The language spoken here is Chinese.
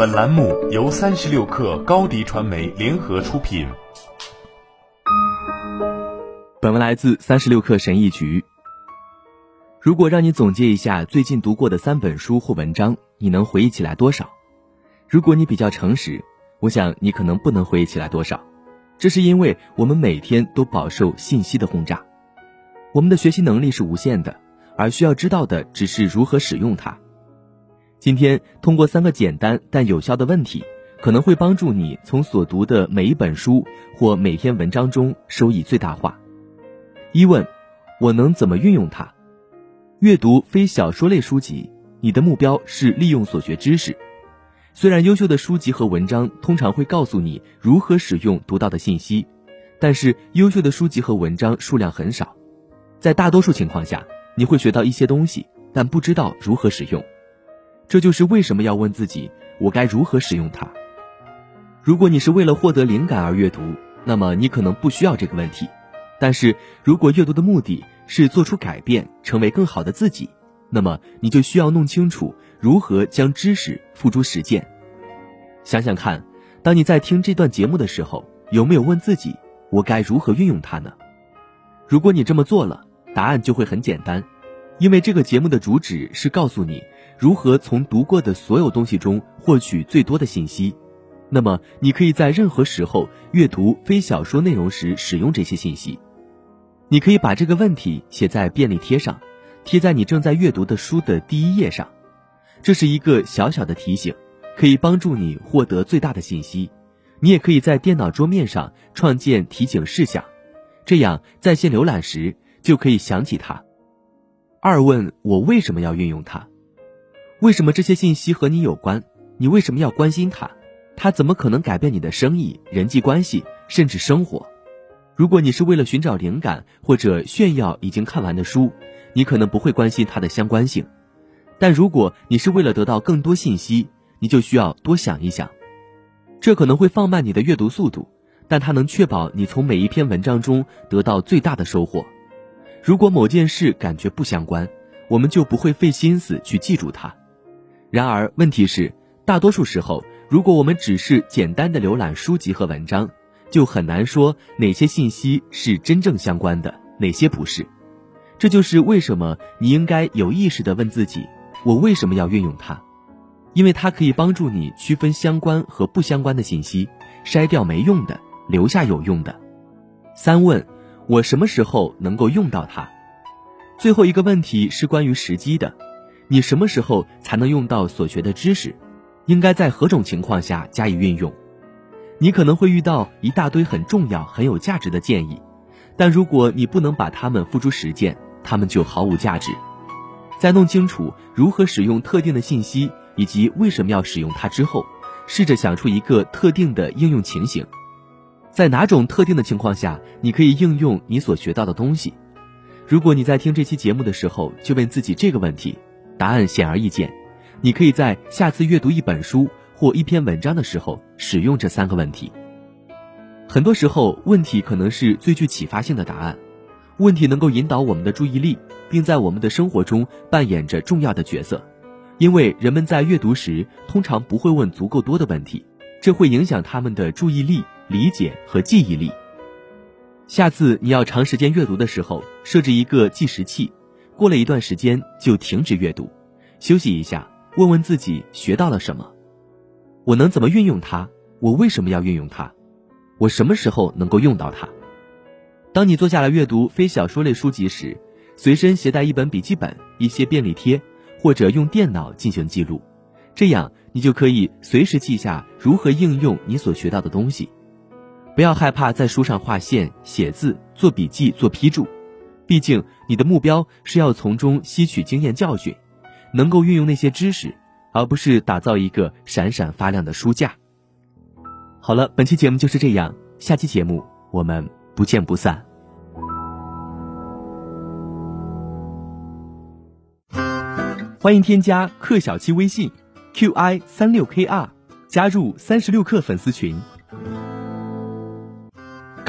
本栏目由三十六氪高低传媒联合出品。本文来自三十六氪神译局。如果让你总结一下最近读过的三本书或文章，你能回忆起来多少？如果你比较诚实，我想你可能不能回忆起来多少。这是因为我们每天都饱受信息的轰炸，我们的学习能力是无限的，而需要知道的只是如何使用它。今天通过三个简单但有效的问题，可能会帮助你从所读的每一本书或每篇文章中收益最大化。一问：我能怎么运用它？阅读非小说类书籍，你的目标是利用所学知识。虽然优秀的书籍和文章通常会告诉你如何使用读到的信息，但是优秀的书籍和文章数量很少，在大多数情况下，你会学到一些东西，但不知道如何使用。这就是为什么要问自己：我该如何使用它？如果你是为了获得灵感而阅读，那么你可能不需要这个问题。但是如果阅读的目的是做出改变，成为更好的自己，那么你就需要弄清楚如何将知识付诸实践。想想看，当你在听这段节目的时候，有没有问自己：我该如何运用它呢？如果你这么做了，答案就会很简单，因为这个节目的主旨是告诉你。如何从读过的所有东西中获取最多的信息？那么你可以在任何时候阅读非小说内容时使用这些信息。你可以把这个问题写在便利贴上，贴在你正在阅读的书的第一页上。这是一个小小的提醒，可以帮助你获得最大的信息。你也可以在电脑桌面上创建提醒事项，这样在线浏览时就可以想起它。二问我为什么要运用它？为什么这些信息和你有关？你为什么要关心它？它怎么可能改变你的生意、人际关系，甚至生活？如果你是为了寻找灵感或者炫耀已经看完的书，你可能不会关心它的相关性。但如果你是为了得到更多信息，你就需要多想一想。这可能会放慢你的阅读速度，但它能确保你从每一篇文章中得到最大的收获。如果某件事感觉不相关，我们就不会费心思去记住它。然而，问题是，大多数时候，如果我们只是简单的浏览书籍和文章，就很难说哪些信息是真正相关的，哪些不是。这就是为什么你应该有意识地问自己：我为什么要运用它？因为它可以帮助你区分相关和不相关的信息，筛掉没用的，留下有用的。三问：我什么时候能够用到它？最后一个问题是关于时机的。你什么时候才能用到所学的知识？应该在何种情况下加以运用？你可能会遇到一大堆很重要、很有价值的建议，但如果你不能把它们付诸实践，它们就毫无价值。在弄清楚如何使用特定的信息以及为什么要使用它之后，试着想出一个特定的应用情形，在哪种特定的情况下你可以应用你所学到的东西？如果你在听这期节目的时候就问自己这个问题。答案显而易见，你可以在下次阅读一本书或一篇文章的时候使用这三个问题。很多时候，问题可能是最具启发性的答案，问题能够引导我们的注意力，并在我们的生活中扮演着重要的角色。因为人们在阅读时通常不会问足够多的问题，这会影响他们的注意力、理解和记忆力。下次你要长时间阅读的时候，设置一个计时器。过了一段时间就停止阅读，休息一下，问问自己学到了什么，我能怎么运用它？我为什么要运用它？我什么时候能够用到它？当你坐下来阅读非小说类书籍时，随身携带一本笔记本、一些便利贴，或者用电脑进行记录，这样你就可以随时记下如何应用你所学到的东西。不要害怕在书上画线、写字、做笔记、做批注。毕竟，你的目标是要从中吸取经验教训，能够运用那些知识，而不是打造一个闪闪发亮的书架。好了，本期节目就是这样，下期节目我们不见不散。欢迎添加克小七微信，qi 三六 kr，加入三十六氪粉丝群。